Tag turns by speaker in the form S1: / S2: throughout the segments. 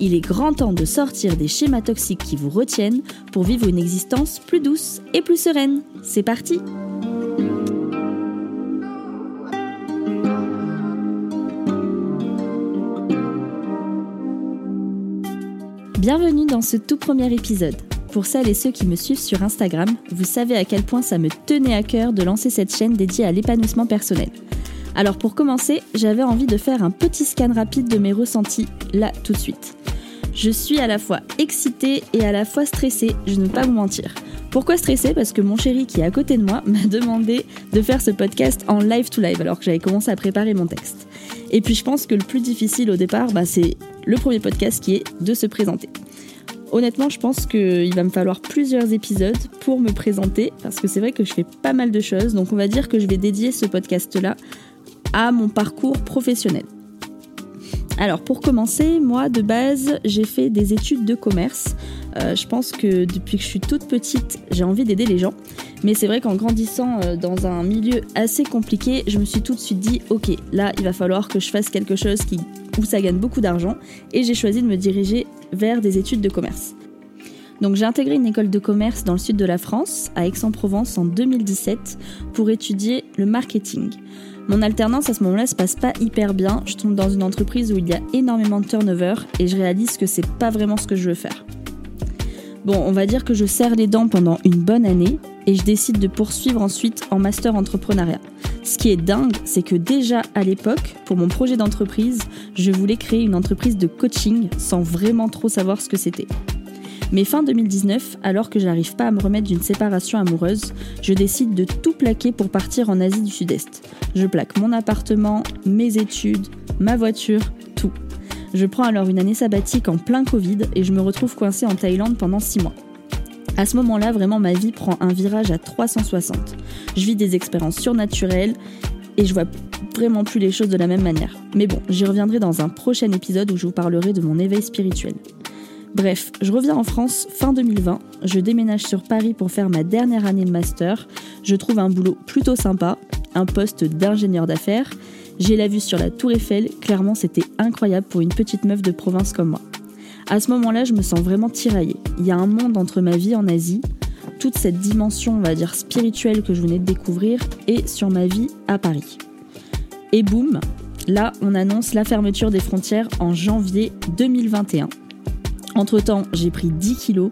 S1: Il est grand temps de sortir des schémas toxiques qui vous retiennent pour vivre une existence plus douce et plus sereine. C'est parti Bienvenue dans ce tout premier épisode. Pour celles et ceux qui me suivent sur Instagram, vous savez à quel point ça me tenait à cœur de lancer cette chaîne dédiée à l'épanouissement personnel. Alors pour commencer, j'avais envie de faire un petit scan rapide de mes ressentis là tout de suite. Je suis à la fois excitée et à la fois stressée, je ne vais pas vous mentir. Pourquoi stressée? Parce que mon chéri qui est à côté de moi m'a demandé de faire ce podcast en live to live alors que j'avais commencé à préparer mon texte. Et puis je pense que le plus difficile au départ, bah, c'est le premier podcast qui est de se présenter. Honnêtement, je pense qu'il va me falloir plusieurs épisodes pour me présenter parce que c'est vrai que je fais pas mal de choses. Donc on va dire que je vais dédier ce podcast-là à mon parcours professionnel. Alors pour commencer, moi de base j'ai fait des études de commerce. Euh, je pense que depuis que je suis toute petite j'ai envie d'aider les gens. Mais c'est vrai qu'en grandissant euh, dans un milieu assez compliqué, je me suis tout de suite dit ok là il va falloir que je fasse quelque chose qui, où ça gagne beaucoup d'argent. Et j'ai choisi de me diriger vers des études de commerce. Donc j'ai intégré une école de commerce dans le sud de la France, à Aix-en-Provence en 2017, pour étudier le marketing. Mon alternance à ce moment-là se passe pas hyper bien. Je tombe dans une entreprise où il y a énormément de turnover et je réalise que c'est pas vraiment ce que je veux faire. Bon, on va dire que je serre les dents pendant une bonne année et je décide de poursuivre ensuite en master entrepreneuriat. Ce qui est dingue, c'est que déjà à l'époque, pour mon projet d'entreprise, je voulais créer une entreprise de coaching sans vraiment trop savoir ce que c'était. Mais fin 2019, alors que j'arrive pas à me remettre d'une séparation amoureuse, je décide de tout plaquer pour partir en Asie du Sud-Est. Je plaque mon appartement, mes études, ma voiture, tout. Je prends alors une année sabbatique en plein Covid et je me retrouve coincée en Thaïlande pendant 6 mois. À ce moment-là, vraiment, ma vie prend un virage à 360. Je vis des expériences surnaturelles et je vois vraiment plus les choses de la même manière. Mais bon, j'y reviendrai dans un prochain épisode où je vous parlerai de mon éveil spirituel. Bref, je reviens en France fin 2020, je déménage sur Paris pour faire ma dernière année de master, je trouve un boulot plutôt sympa, un poste d'ingénieur d'affaires, j'ai la vue sur la tour Eiffel, clairement c'était incroyable pour une petite meuf de province comme moi. À ce moment-là, je me sens vraiment tiraillée. Il y a un monde entre ma vie en Asie, toute cette dimension, on va dire, spirituelle que je venais de découvrir, et sur ma vie à Paris. Et boum, là, on annonce la fermeture des frontières en janvier 2021. Entre-temps, j'ai pris 10 kilos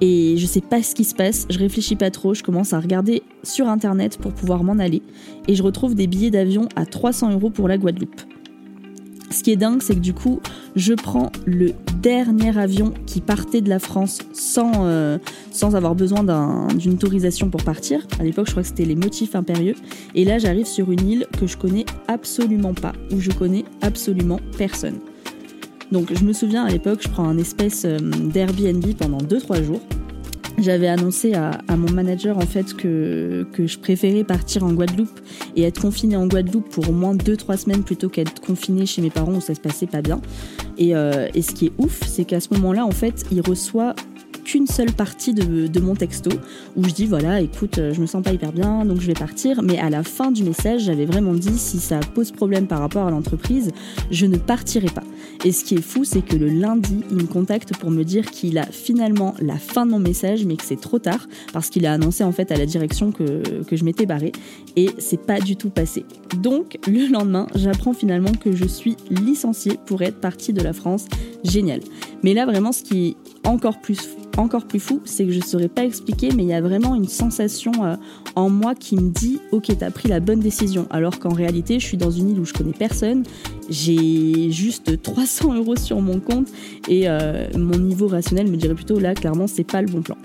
S1: et je sais pas ce qui se passe, je réfléchis pas trop, je commence à regarder sur internet pour pouvoir m'en aller et je retrouve des billets d'avion à 300 euros pour la Guadeloupe. Ce qui est dingue, c'est que du coup, je prends le dernier avion qui partait de la France sans, euh, sans avoir besoin d'une autorisation pour partir. À l'époque, je crois que c'était les motifs impérieux. Et là, j'arrive sur une île que je connais absolument pas, où je connais absolument personne. Donc je me souviens à l'époque, je prends un espèce euh, d'Airbnb pendant 2-3 jours. J'avais annoncé à, mon manager en fait que, je préférais partir en Guadeloupe et être confinée en Guadeloupe pour au moins 2-3 semaines plutôt qu'être confinée chez mes parents où ça se passait pas bien. Et, euh, et ce qui est ouf, c'est qu'à ce moment-là, en fait, il reçoit qu'une seule partie de, mon texto où je dis voilà, écoute, euh, je me sens pas hyper bien, donc je vais partir. Mais à la fin du message, j'avais vraiment dit si ça pose problème par rapport à l'entreprise, je ne partirai pas. Et ce qui est fou, c'est que le lundi, il me contacte pour me dire qu'il a finalement la fin de mon message, mais que c'est trop tard parce qu'il a annoncé en fait à la direction que, que je m'étais barrée et c'est pas du tout passé. Donc le lendemain, j'apprends finalement que je suis licenciée pour être partie de la France. Génial. Mais là vraiment, ce qui est encore plus encore plus fou, c'est que je ne saurais pas expliquer, mais il y a vraiment une sensation euh, en moi qui me dit Ok, t'as pris la bonne décision. Alors qu'en réalité, je suis dans une île où je connais personne, j'ai juste 300 euros sur mon compte et euh, mon niveau rationnel me dirait plutôt là, clairement, c'est pas le bon plan.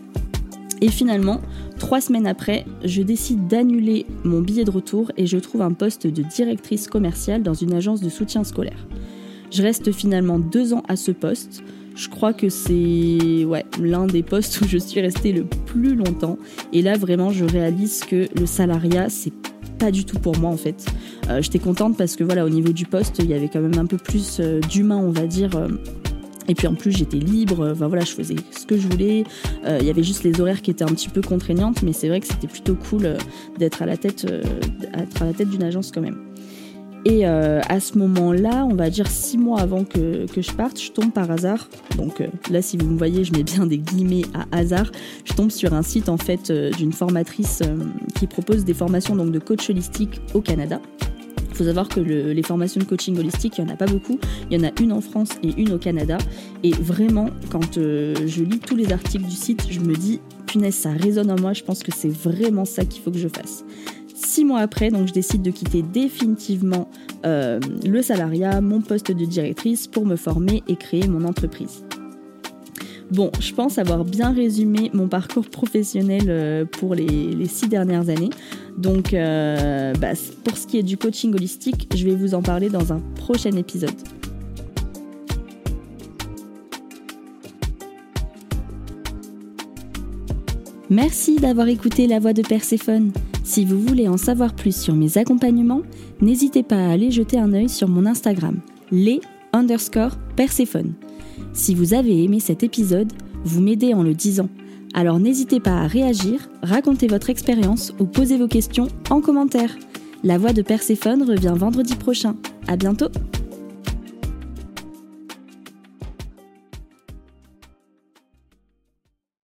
S1: Et finalement, trois semaines après, je décide d'annuler mon billet de retour et je trouve un poste de directrice commerciale dans une agence de soutien scolaire. Je reste finalement deux ans à ce poste Je crois que c'est l'un des postes où je suis restée le plus longtemps. Et là, vraiment, je réalise que le salariat, c'est pas du tout pour moi en fait. Euh, j'étais contente parce que voilà, au niveau du poste, il y avait quand même un peu plus euh, d'humain, on va dire. Euh. et puis en plus, j'étais libre. Voilà, je faisais ce que je voulais. Il y avait juste les horaires qui étaient un petit peu contraignantes, mais c'est vrai que c'était plutôt cool d'être à la tête, à la tête d'une agence quand même. Et euh, à ce moment-là, on va dire six mois avant que, je parte, je tombe par hasard. Donc euh, là, si vous me voyez, je mets bien des guillemets à hasard. Je tombe sur un site en fait euh, d'une formatrice qui propose des formations donc de coach holistique au Canada. Il faut savoir que les formations de coaching holistique, il n'y en a pas beaucoup. Il y en a une en France et une au Canada. Et vraiment, quand je lis tous les articles du site, je me dis, punaise, ça résonne en moi. Je pense que c'est vraiment ça qu'il faut que je fasse. Six mois après, donc je décide de quitter définitivement euh, le salariat, mon poste de directrice pour me former et créer mon entreprise. Bon, je pense avoir bien résumé mon parcours professionnel euh, pour les, six dernières années. Donc, euh, bah, pour ce qui est du coaching holistique, je vais vous en parler dans un prochain épisode. Merci d'avoir écouté la voix de Perséphone. Si vous voulez en savoir plus sur mes accompagnements, n'hésitez pas à aller jeter un œil sur mon Instagram, les underscore Perséphone. Si vous avez aimé cet épisode, vous m'aidez en le disant. Alors n'hésitez pas à réagir, raconter votre expérience ou poser vos questions en commentaire. La voix de Perséphone revient vendredi prochain. À bientôt!